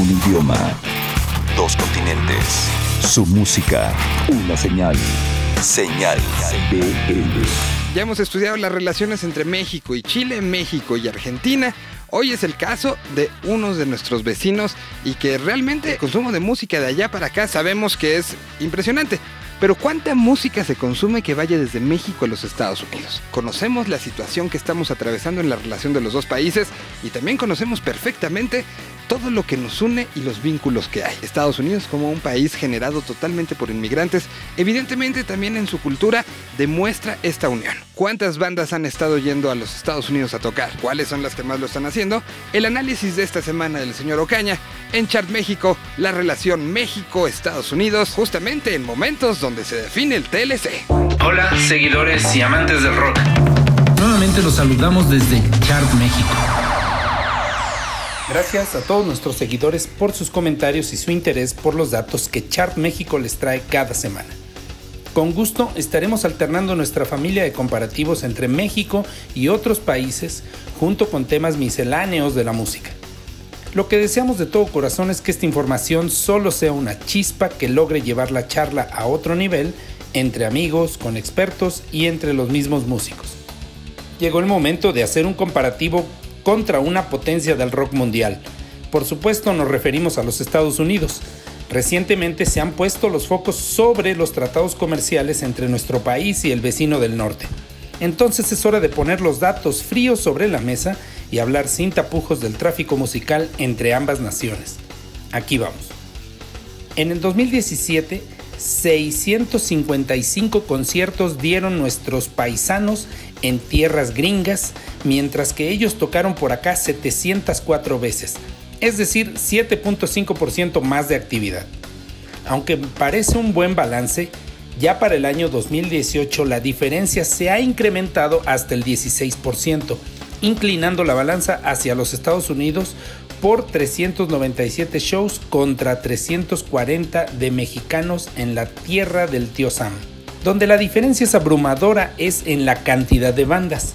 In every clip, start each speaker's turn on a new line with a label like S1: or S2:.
S1: Un idioma. Dos continentes. Su música. Una señal. Señal BL.
S2: Ya hemos estudiado las relaciones entre México y Chile, México y Argentina. Hoy es el caso de unos de nuestros vecinos y que realmente el consumo de música de allá para acá sabemos que es impresionante. Pero ¿cuánta música se consume que vaya desde México a los Estados Unidos? Conocemos la situación que estamos atravesando en la relación de los dos países y también conocemos perfectamente todo lo que nos une y los vínculos que hay. Estados Unidos como un país generado totalmente por inmigrantes, evidentemente también en su cultura demuestra esta unión. ¿Cuántas bandas han estado yendo a los Estados Unidos a tocar? ¿Cuáles son las que más lo están haciendo? El análisis de esta semana del señor Ocaña en Chart México, la relación México-Estados Unidos, justamente en momentos donde se define el TLC.
S3: Hola, seguidores y amantes del rock. Nuevamente los saludamos desde Chart México.
S4: Gracias a todos nuestros seguidores por sus comentarios y su interés por los datos que Chart México les trae cada semana. Con gusto estaremos alternando nuestra familia de comparativos entre México y otros países junto con temas misceláneos de la música. Lo que deseamos de todo corazón es que esta información solo sea una chispa que logre llevar la charla a otro nivel entre amigos, con expertos y entre los mismos músicos. Llegó el momento de hacer un comparativo contra una potencia del rock mundial. Por supuesto nos referimos a los Estados Unidos. Recientemente se han puesto los focos sobre los tratados comerciales entre nuestro país y el vecino del norte. Entonces es hora de poner los datos fríos sobre la mesa y hablar sin tapujos del tráfico musical entre ambas naciones. Aquí vamos. En el 2017, 655 conciertos dieron nuestros paisanos en tierras gringas, mientras que ellos tocaron por acá 704 veces, es decir, 7.5% más de actividad. Aunque parece un buen balance, ya para el año 2018 la diferencia se ha incrementado hasta el 16%, inclinando la balanza hacia los Estados Unidos por 397 shows contra 340 de mexicanos en la tierra del tío Sam donde la diferencia es abrumadora es en la cantidad de bandas.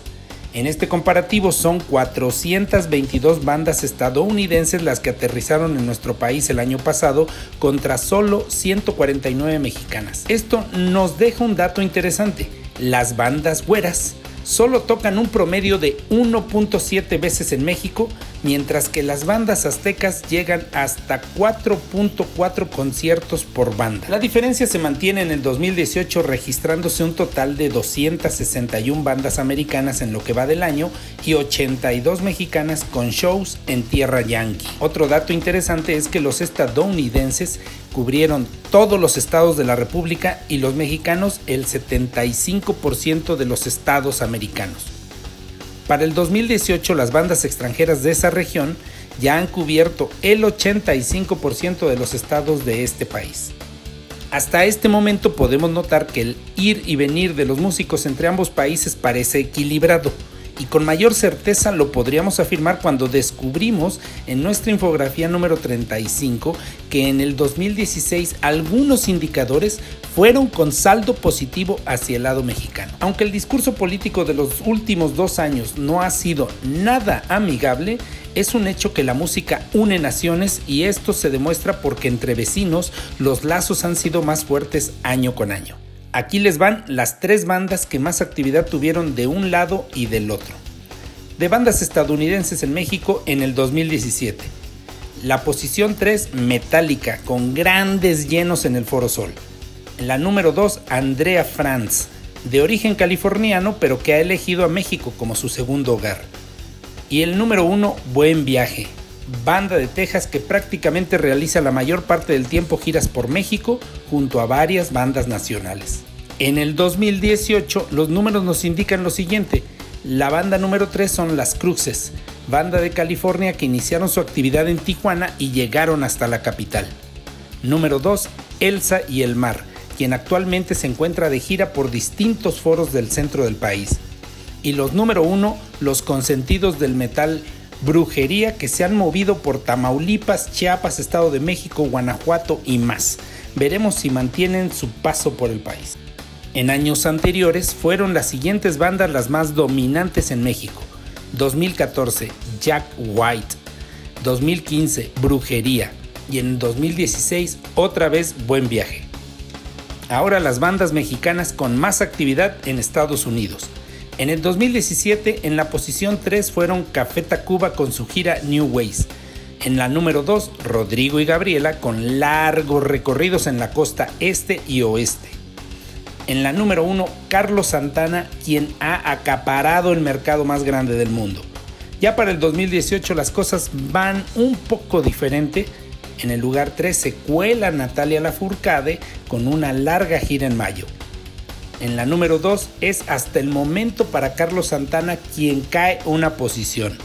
S4: En este comparativo son 422 bandas estadounidenses las que aterrizaron en nuestro país el año pasado contra solo 149 mexicanas. Esto nos deja un dato interesante. Las bandas güeras solo tocan un promedio de 1.7 veces en México, mientras que las bandas aztecas llegan hasta 4.4 conciertos por banda. La diferencia se mantiene en el 2018 registrándose un total de 261 bandas americanas en lo que va del año y 82 mexicanas con shows en tierra yankee. Otro dato interesante es que los estadounidenses cubrieron todos los estados de la República y los mexicanos el 75% de los estados americanos. Para el 2018 las bandas extranjeras de esa región ya han cubierto el 85% de los estados de este país. Hasta este momento podemos notar que el ir y venir de los músicos entre ambos países parece equilibrado y con mayor certeza lo podríamos afirmar cuando descubrimos en nuestra infografía número 35 que en el 2016 algunos indicadores fueron con saldo positivo hacia el lado mexicano. Aunque el discurso político de los últimos dos años no ha sido nada amigable, es un hecho que la música une naciones y esto se demuestra porque entre vecinos los lazos han sido más fuertes año con año. Aquí les van las tres bandas que más actividad tuvieron de un lado y del otro. De bandas estadounidenses en México en el 2017. La posición 3, Metallica, con grandes llenos en el Foro Sol. La número 2, Andrea Franz, de origen californiano pero que ha elegido a México como su segundo hogar. Y el número 1, Buen Viaje, banda de Texas que prácticamente realiza la mayor parte del tiempo giras por México junto a varias bandas nacionales. En el 2018 los números nos indican lo siguiente. La banda número 3 son Las Cruces, banda de California que iniciaron su actividad en Tijuana y llegaron hasta la capital. Número 2, Elsa y el Mar, quien actualmente se encuentra de gira por distintos foros del centro del país. Y los número 1, los consentidos del metal brujería que se han movido por Tamaulipas, Chiapas, Estado de México, Guanajuato y más. Veremos si mantienen su paso por el país. En años anteriores fueron las siguientes bandas las más dominantes en México. 2014, Jack White. 2015 Brujería y en 2016 otra vez Buen Viaje. Ahora las bandas mexicanas con más actividad en Estados Unidos. En el 2017 en la posición 3 fueron Café Tacuba con su gira New Ways. En la número 2 Rodrigo y Gabriela con largos recorridos en la costa este y oeste. En la número 1 Carlos Santana quien ha acaparado el mercado más grande del mundo. Ya para el 2018 las cosas van un poco diferente en el lugar 3 se cuela Natalia Lafourcade con una larga gira en mayo. En la número 2 es hasta el momento para Carlos Santana quien cae una posición.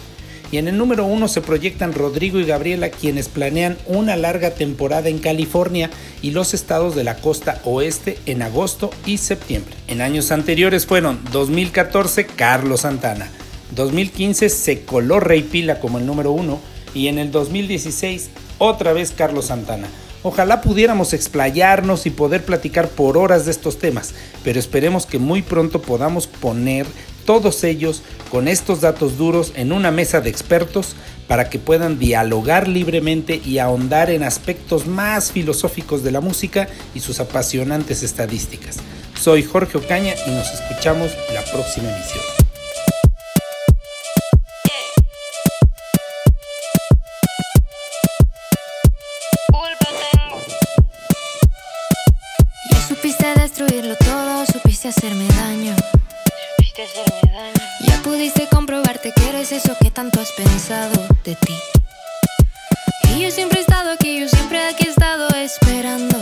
S4: Y en el número 1 se proyectan Rodrigo y Gabriela quienes planean una larga temporada en California y los estados de la costa oeste en agosto y septiembre. En años anteriores fueron 2014 Carlos Santana, 2015 se coló Rey Pila como el número 1 y en el 2016 otra vez Carlos Santana. Ojalá pudiéramos explayarnos y poder platicar por horas de estos temas, pero esperemos que muy pronto podamos poner todos ellos con estos datos duros en una mesa de expertos para que puedan dialogar libremente y ahondar en aspectos más filosóficos de la música y sus apasionantes estadísticas. Soy Jorge Ocaña y nos escuchamos la próxima emisión.
S5: Hacerme daño. hacerme daño. Ya pudiste comprobarte que eres eso que tanto has pensado de ti. Y yo siempre he estado aquí, yo siempre aquí he estado esperando.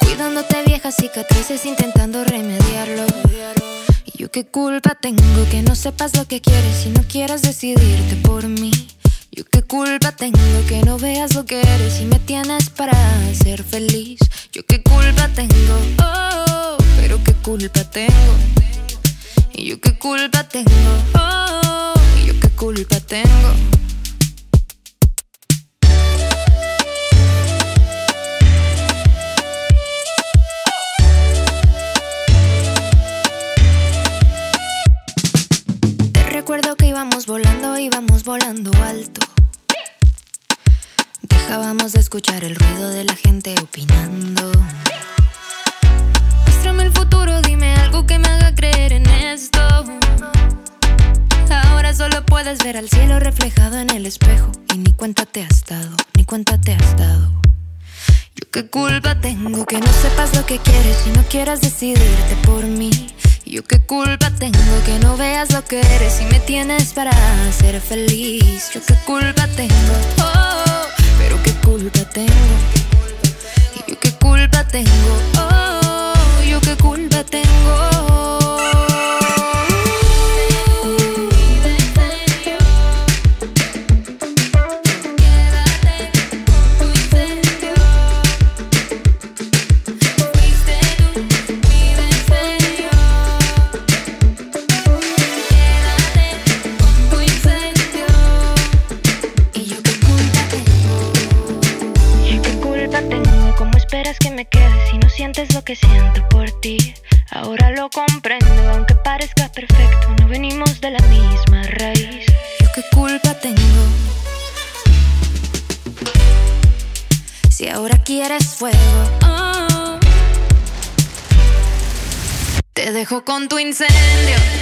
S5: Cuidándote viejas cicatrices, intentando remediarlo. Y yo qué culpa tengo que no sepas lo que quieres y no quieras decidirte por mí. Yo qué culpa tengo que no veas lo que eres y me tienes para ser feliz. Yo qué culpa tengo, oh, culpa tengo. Y yo qué culpa tengo, oh, y yo qué culpa tengo. Te recuerdo que íbamos volando, íbamos volando alto. Dejábamos de escuchar el ruido de la gente opinando. Muéstrame el futuro, dime algo que me haga creer en esto. Ahora solo puedes ver al cielo reflejado en el espejo. Y ni cuenta te has dado, ni cuenta te has dado. Yo qué culpa tengo que no sepas lo que quieres y no quieras decidirte por mí. Yo qué culpa tengo que no veas lo que eres y me tienes para ser feliz. Yo qué culpa tengo. Oh, culpa tengo? ¿Y yo qué culpa tengo? Oh, yo qué culpa tengo. Que siento por ti. Ahora lo comprendo, aunque parezca perfecto, no venimos de la misma raíz. Yo qué culpa tengo. Si ahora quieres fuego, oh. te dejo con tu incendio.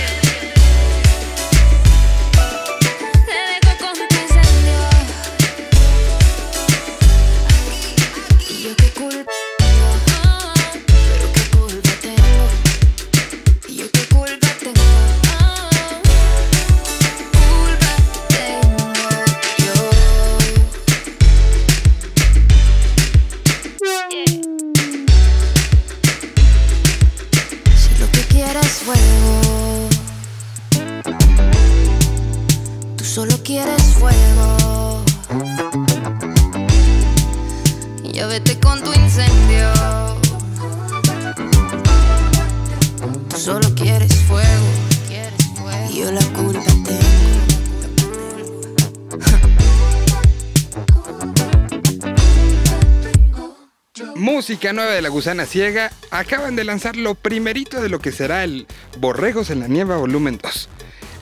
S2: Música nueva de la gusana ciega acaban de lanzar lo primerito de lo que será el Borregos en la Nieva volumen 2.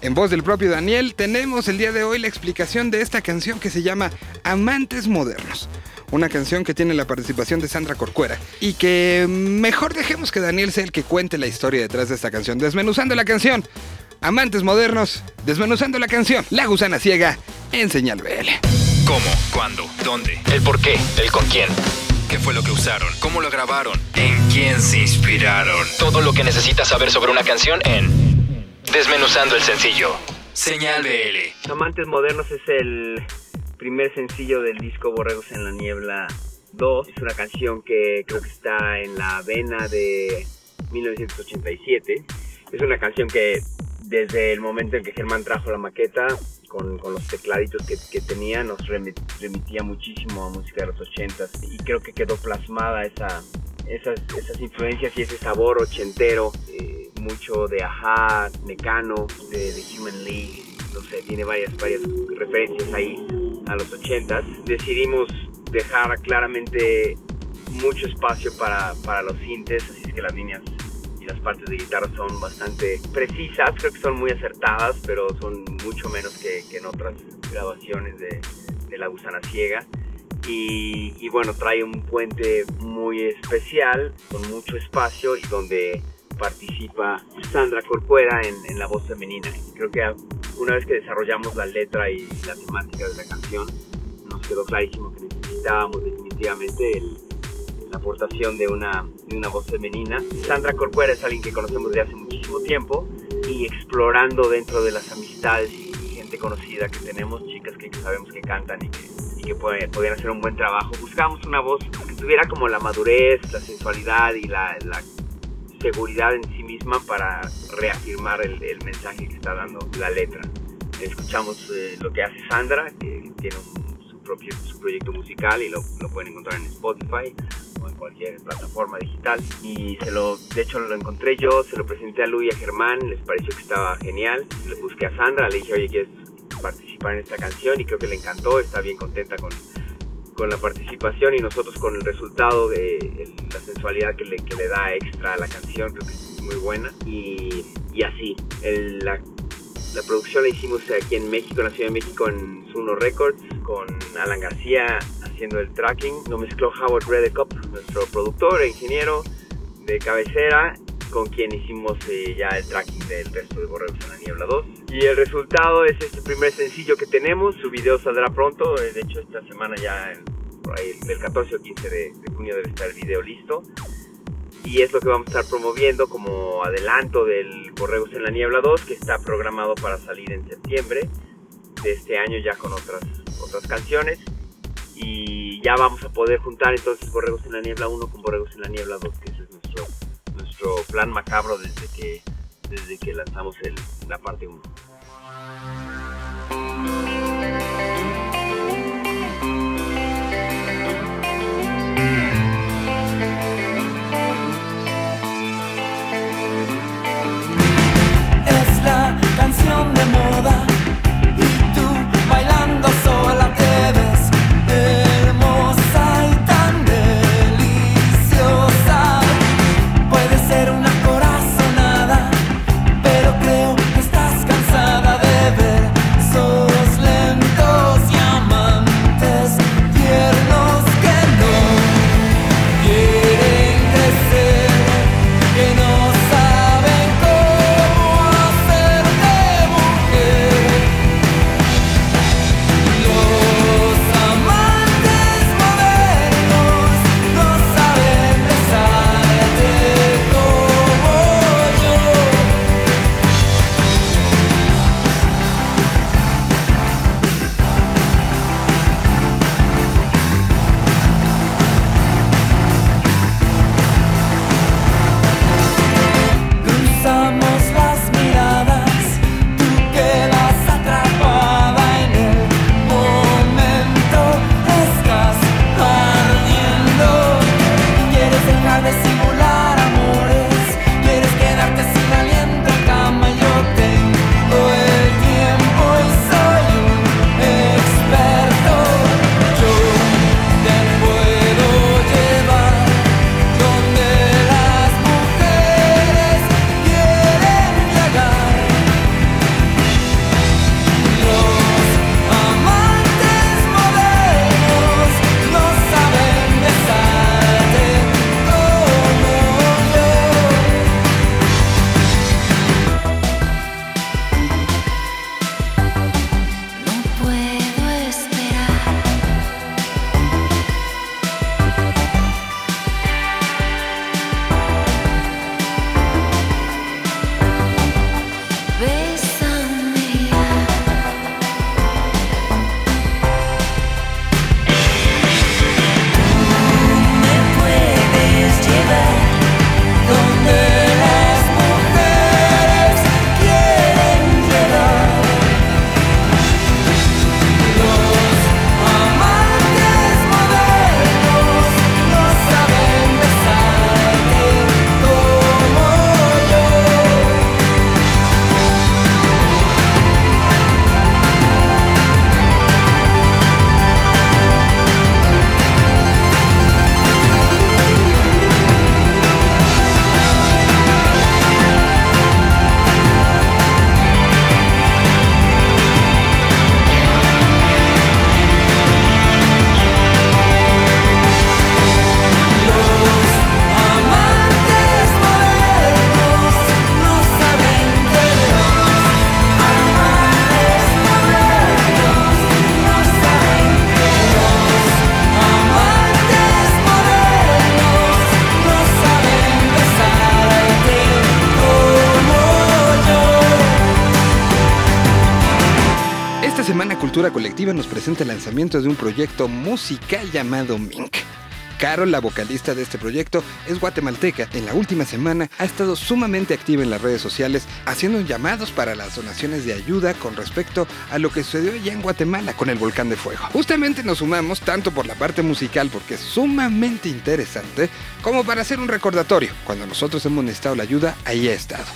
S2: En voz del propio Daniel, tenemos el día de hoy la explicación de esta canción que se llama Amantes Modernos. Una canción que tiene la participación de Sandra Corcuera. Y que mejor dejemos que Daniel sea el que cuente la historia detrás de esta canción, desmenuzando la canción. Amantes modernos, desmenuzando la canción. La gusana ciega en señal BL.
S6: ¿Cómo? ¿Cuándo? ¿Dónde? ¿El por qué? ¿El con quién? ¿Qué fue lo que usaron? ¿Cómo lo grabaron? ¿En quién se inspiraron? Todo lo que necesitas saber sobre una canción en Desmenuzando el sencillo. Señal BL.
S7: Amantes Modernos es el primer sencillo del disco Borregos en la Niebla 2. Es una canción que creo que está en la vena de 1987. Es una canción que desde el momento en que Germán trajo la maqueta, con, los tecladitos que, tenía, nos remitía muchísimo a música de los 80s. Y creo que quedó plasmada esa, esas, esas influencias y ese sabor ochentero. Eh, mucho de Aja, Mecano, de, de, Human League, no sé, tiene varias, varias referencias ahí a los 80 Decidimos dejar claramente mucho espacio para, para los sintes, así es que las líneas las partes de guitarra son bastante precisas, creo que son muy acertadas, pero son mucho menos que, que en otras grabaciones de, de La Gusana Ciega. Y, y, bueno, trae un puente muy especial, con mucho espacio y donde participa Sandra Corcuera en, la voz femenina. Creo que una vez que desarrollamos la letra y la temática de la canción, nos quedó clarísimo que necesitábamos definitivamente la aportación de una, de una voz femenina. Sandra Corcuera es alguien que conocemos de hace muchísimo tiempo y explorando dentro de las amistades y gente conocida que tenemos, chicas que sabemos que cantan y que, y que pueden, hacer un buen trabajo, buscamos una voz que tuviera como la madurez, la sensualidad y la, la seguridad en sí misma para reafirmar el, mensaje que está dando la letra. Escuchamos eh, lo que hace Sandra, que tiene su propio su proyecto musical y lo, lo, pueden encontrar en Spotify o en cualquier plataforma digital. Y se lo, de hecho lo encontré yo, se lo presenté a Luis y a Germán, les pareció que estaba genial. Le busqué a Sandra, le dije, oye, ¿quieres participar en esta canción? Y creo que le encantó, está bien contenta con, con la participación y nosotros con el resultado de la sensualidad que le, que le da extra a la canción, creo que es muy buena. Y, y así, la, la, producción la hicimos aquí en México, en la Ciudad de México, en Zuno Records, con Alan García haciendo el tracking. Lo mezcló Howard Redekop, nuestro productor e ingeniero de cabecera con quien hicimos eh, ya el tracking del resto de Borregos en la Niebla 2. Y el resultado es este primer sencillo que tenemos, su video saldrá pronto, eh, de hecho esta semana ya, por ahí, del 14 o 15 de, junio debe estar el video listo. Y es lo que vamos a estar promoviendo como adelanto del Borregos en la Niebla 2, que está programado para salir en septiembre de este año ya con otras, otras canciones. Y ya vamos a poder juntar entonces Borregos en la Niebla 1 con Borregos en la Niebla 2, que ese es nuestro nuestro plan macabro desde que, desde que lanzamos el, la parte 1.
S2: Cultura Colectiva nos presenta el lanzamiento de un proyecto musical llamado Mink. Carol, la vocalista de este proyecto, es guatemalteca. En la última semana ha estado sumamente activa en las redes sociales, haciendo llamados para las donaciones de ayuda con respecto a lo que sucedió allá en Guatemala con el volcán de fuego. Justamente nos sumamos tanto por la parte musical, porque es sumamente interesante, como para hacer un recordatorio. Cuando nosotros hemos necesitado la ayuda, ahí ha estado.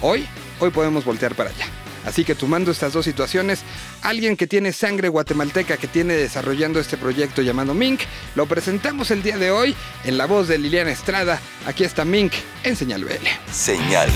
S2: Hoy, hoy podemos voltear para allá. Así que tomando estas dos situaciones, alguien que tiene sangre guatemalteca que tiene desarrollando este proyecto llamado Mink, lo presentamos el día de hoy en la voz de Liliana Estrada. Aquí está Mink en Señal BL.
S1: Señal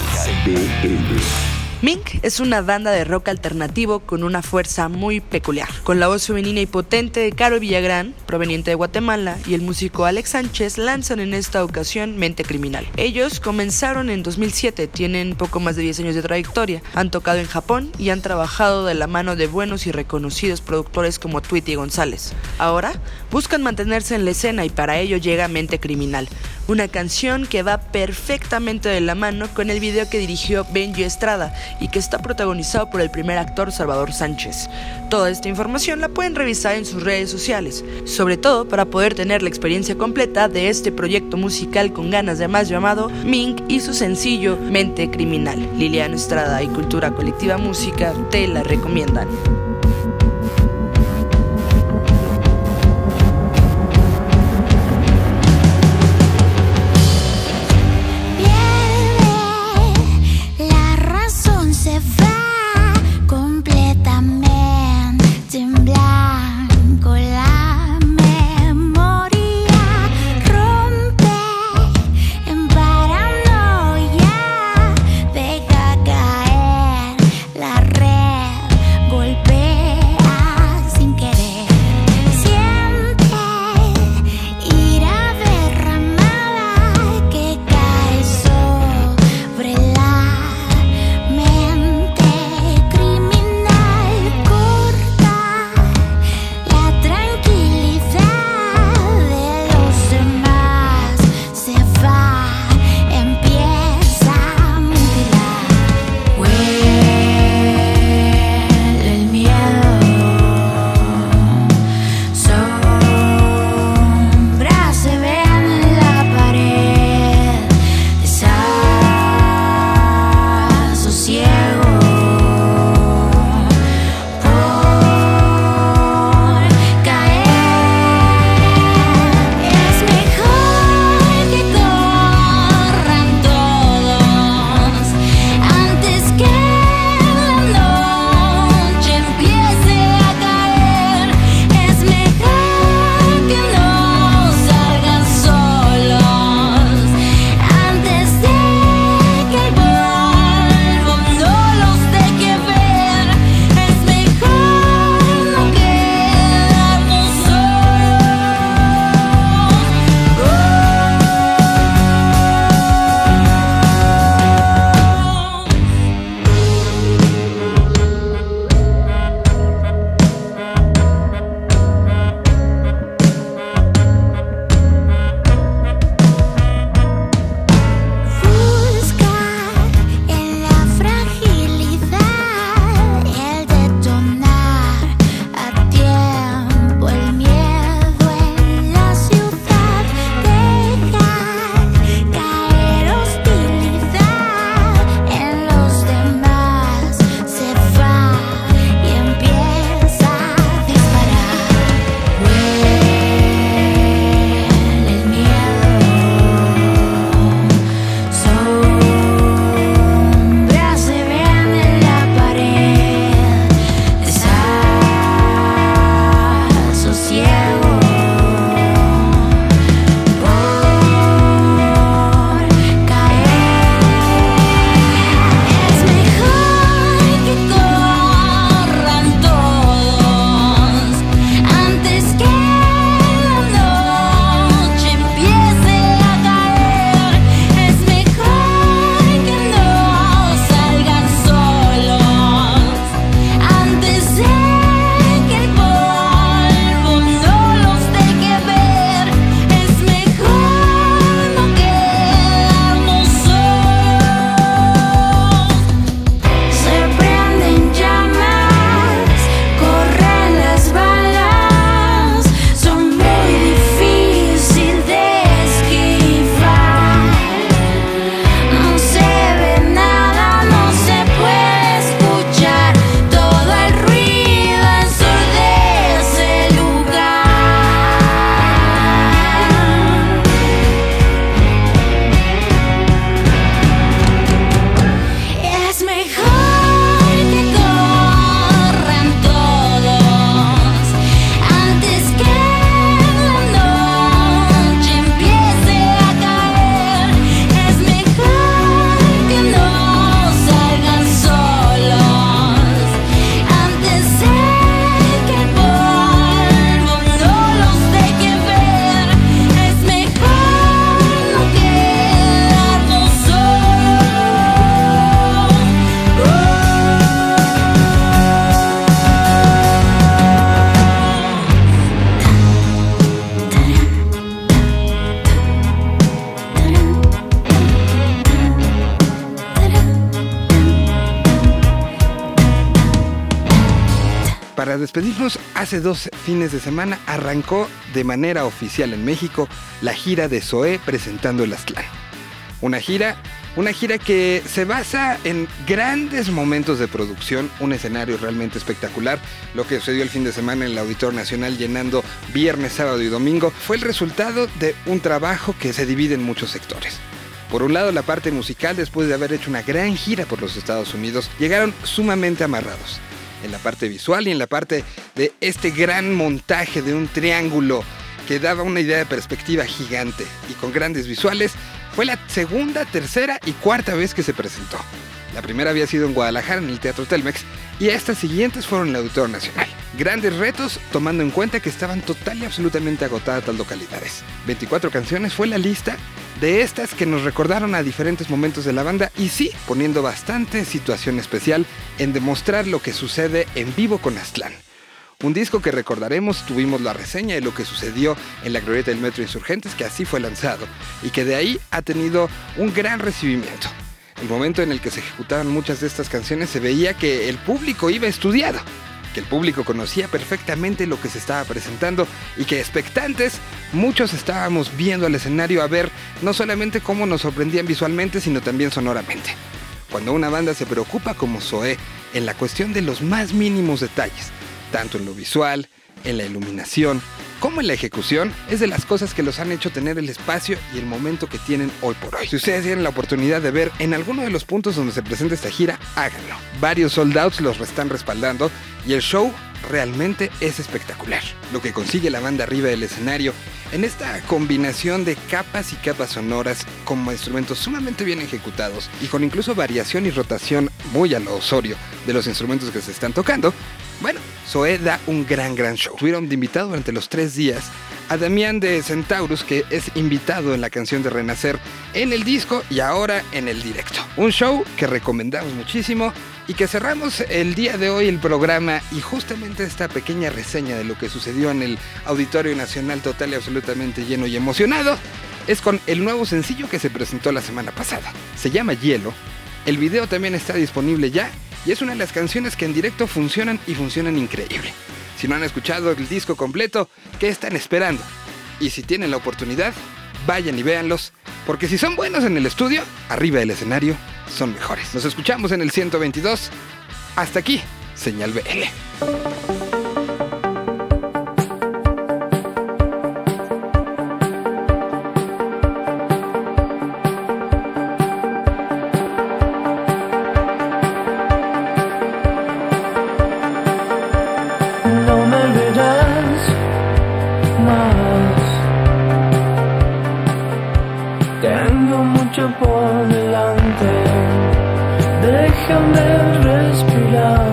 S1: BL.
S8: Mink es una banda de rock alternativo con una fuerza muy peculiar, con la voz femenina y potente de Caro Villagrán, proveniente de Guatemala, y el músico Alex Sánchez lanzan en esta ocasión Mente Criminal. Ellos comenzaron en 2007, tienen poco más de 10 años de trayectoria, han tocado en Japón y han trabajado de la mano de buenos y reconocidos productores como Tweety González. Ahora buscan mantenerse en la escena y para ello llega Mente Criminal, una canción que va perfectamente de la mano con el video que dirigió Benji Estrada y que está protagonizado por el primer actor Salvador Sánchez. Toda esta información la pueden revisar en sus redes sociales, sobre todo para poder tener la experiencia completa de este proyecto musical con ganas de más llamado Mink y su sencillo Mente Criminal. Liliana Estrada y Cultura Colectiva Música te la recomiendan.
S2: Despedirnos, hace dos fines de semana arrancó de manera oficial en México la gira de Zoé presentando el Aztlán. Una gira, una gira que se basa en grandes momentos de producción, un escenario realmente espectacular. Lo que sucedió el fin de semana en el Auditorio Nacional llenando viernes, sábado y domingo fue el resultado de un trabajo que se divide en muchos sectores. Por un lado, la parte musical, después de haber hecho una gran gira por los Estados Unidos, llegaron sumamente amarrados en la parte visual y en la parte de este gran montaje de un triángulo que daba una idea de perspectiva gigante y con grandes visuales, fue la segunda, tercera y cuarta vez que se presentó. La primera había sido en Guadalajara en el Teatro Telmex y estas siguientes fueron el Auditorio Nacional. Grandes retos tomando en cuenta que estaban total y absolutamente agotadas las localidades. 24 canciones fue la lista de estas que nos recordaron a diferentes momentos de la banda y sí, poniendo bastante situación especial en demostrar lo que sucede en vivo con Aztlán. Un disco que recordaremos, tuvimos la reseña de lo que sucedió en la glorieta del Metro Insurgentes, que así fue lanzado, y que de ahí ha tenido un gran recibimiento. El momento en el que se ejecutaban muchas de estas canciones se veía que el público iba estudiado, que el público conocía perfectamente lo que se estaba presentando y que expectantes muchos estábamos viendo al escenario a ver no solamente cómo nos sorprendían visualmente, sino también sonoramente. Cuando una banda se preocupa como Zoé en la cuestión de los más mínimos detalles, tanto en lo visual, en la iluminación, como en la ejecución, es de las cosas que los han hecho tener el espacio y el momento que tienen hoy por hoy. Si ustedes tienen la oportunidad de ver en alguno de los puntos donde se presenta esta gira, háganlo. Varios sold outs los están respaldando y el show realmente es espectacular. Lo que consigue la banda arriba del escenario en esta combinación de capas y capas sonoras como instrumentos sumamente bien ejecutados y con incluso variación y rotación muy a lo osorio de los instrumentos que se están tocando, bueno, Zoé da un gran, gran show. Tuvieron de invitado durante los tres días a Damián de Centaurus, que es invitado en la canción de Renacer en el disco y ahora en el directo. Un show que recomendamos muchísimo y que cerramos el día de hoy el programa y justamente esta pequeña reseña de lo que sucedió en el Auditorio Nacional total y absolutamente lleno y emocionado es con el nuevo sencillo que se presentó la semana pasada. Se llama Hielo. El video también está disponible ya y es una de las canciones que en directo funcionan y funcionan increíble. Si no han escuchado el disco completo, ¿qué están esperando? Y si tienen la oportunidad, vayan y véanlos, porque si son buenos en el estudio, arriba del escenario, son mejores. Nos escuchamos en el 122. Hasta aquí, señal BL.
S9: Mucho por delante. Déjame respirar.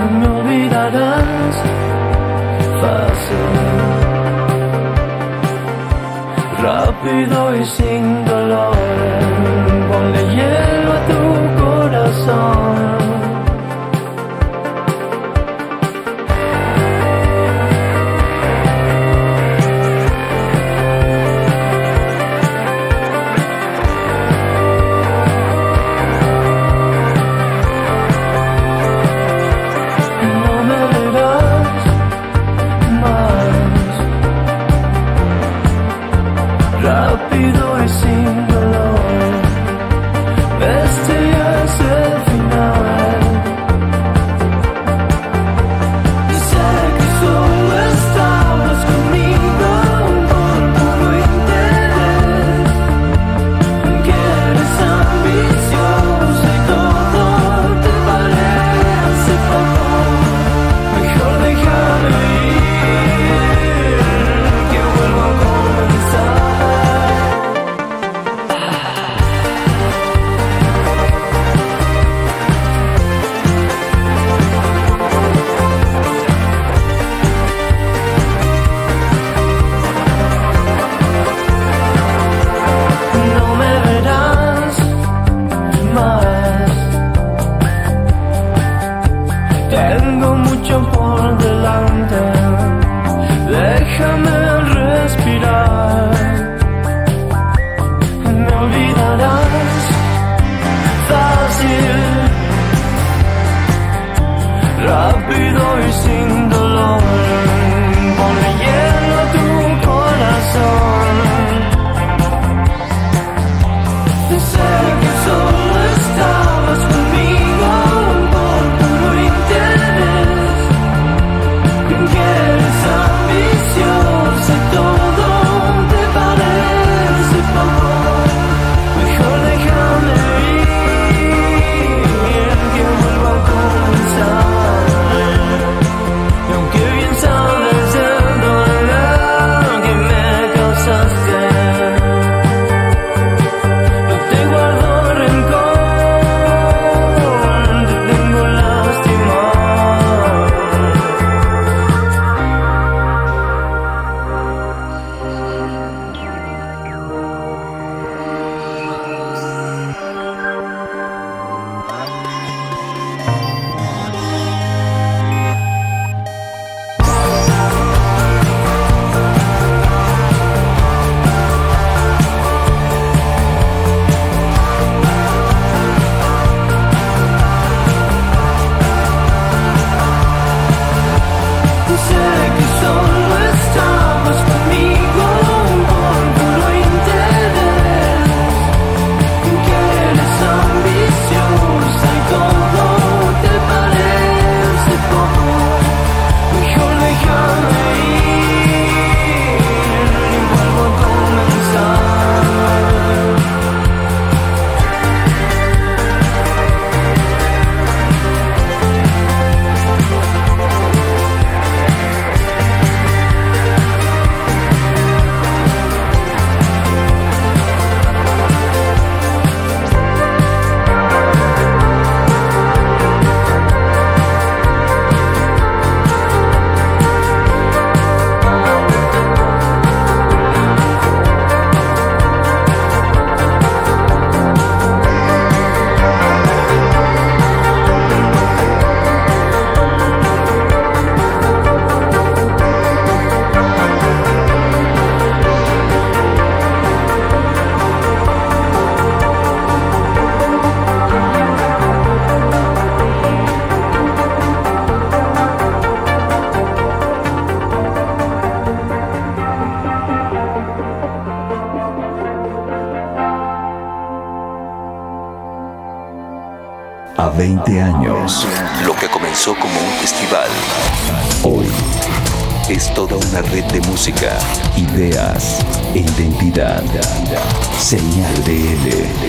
S9: No me olvidarás fácil. Rápido y sin dolor. Ponle hielo a tu corazón.
S1: 20 años. Lo que comenzó como un festival, hoy es toda una red de música, ideas e identidad. Señal de L.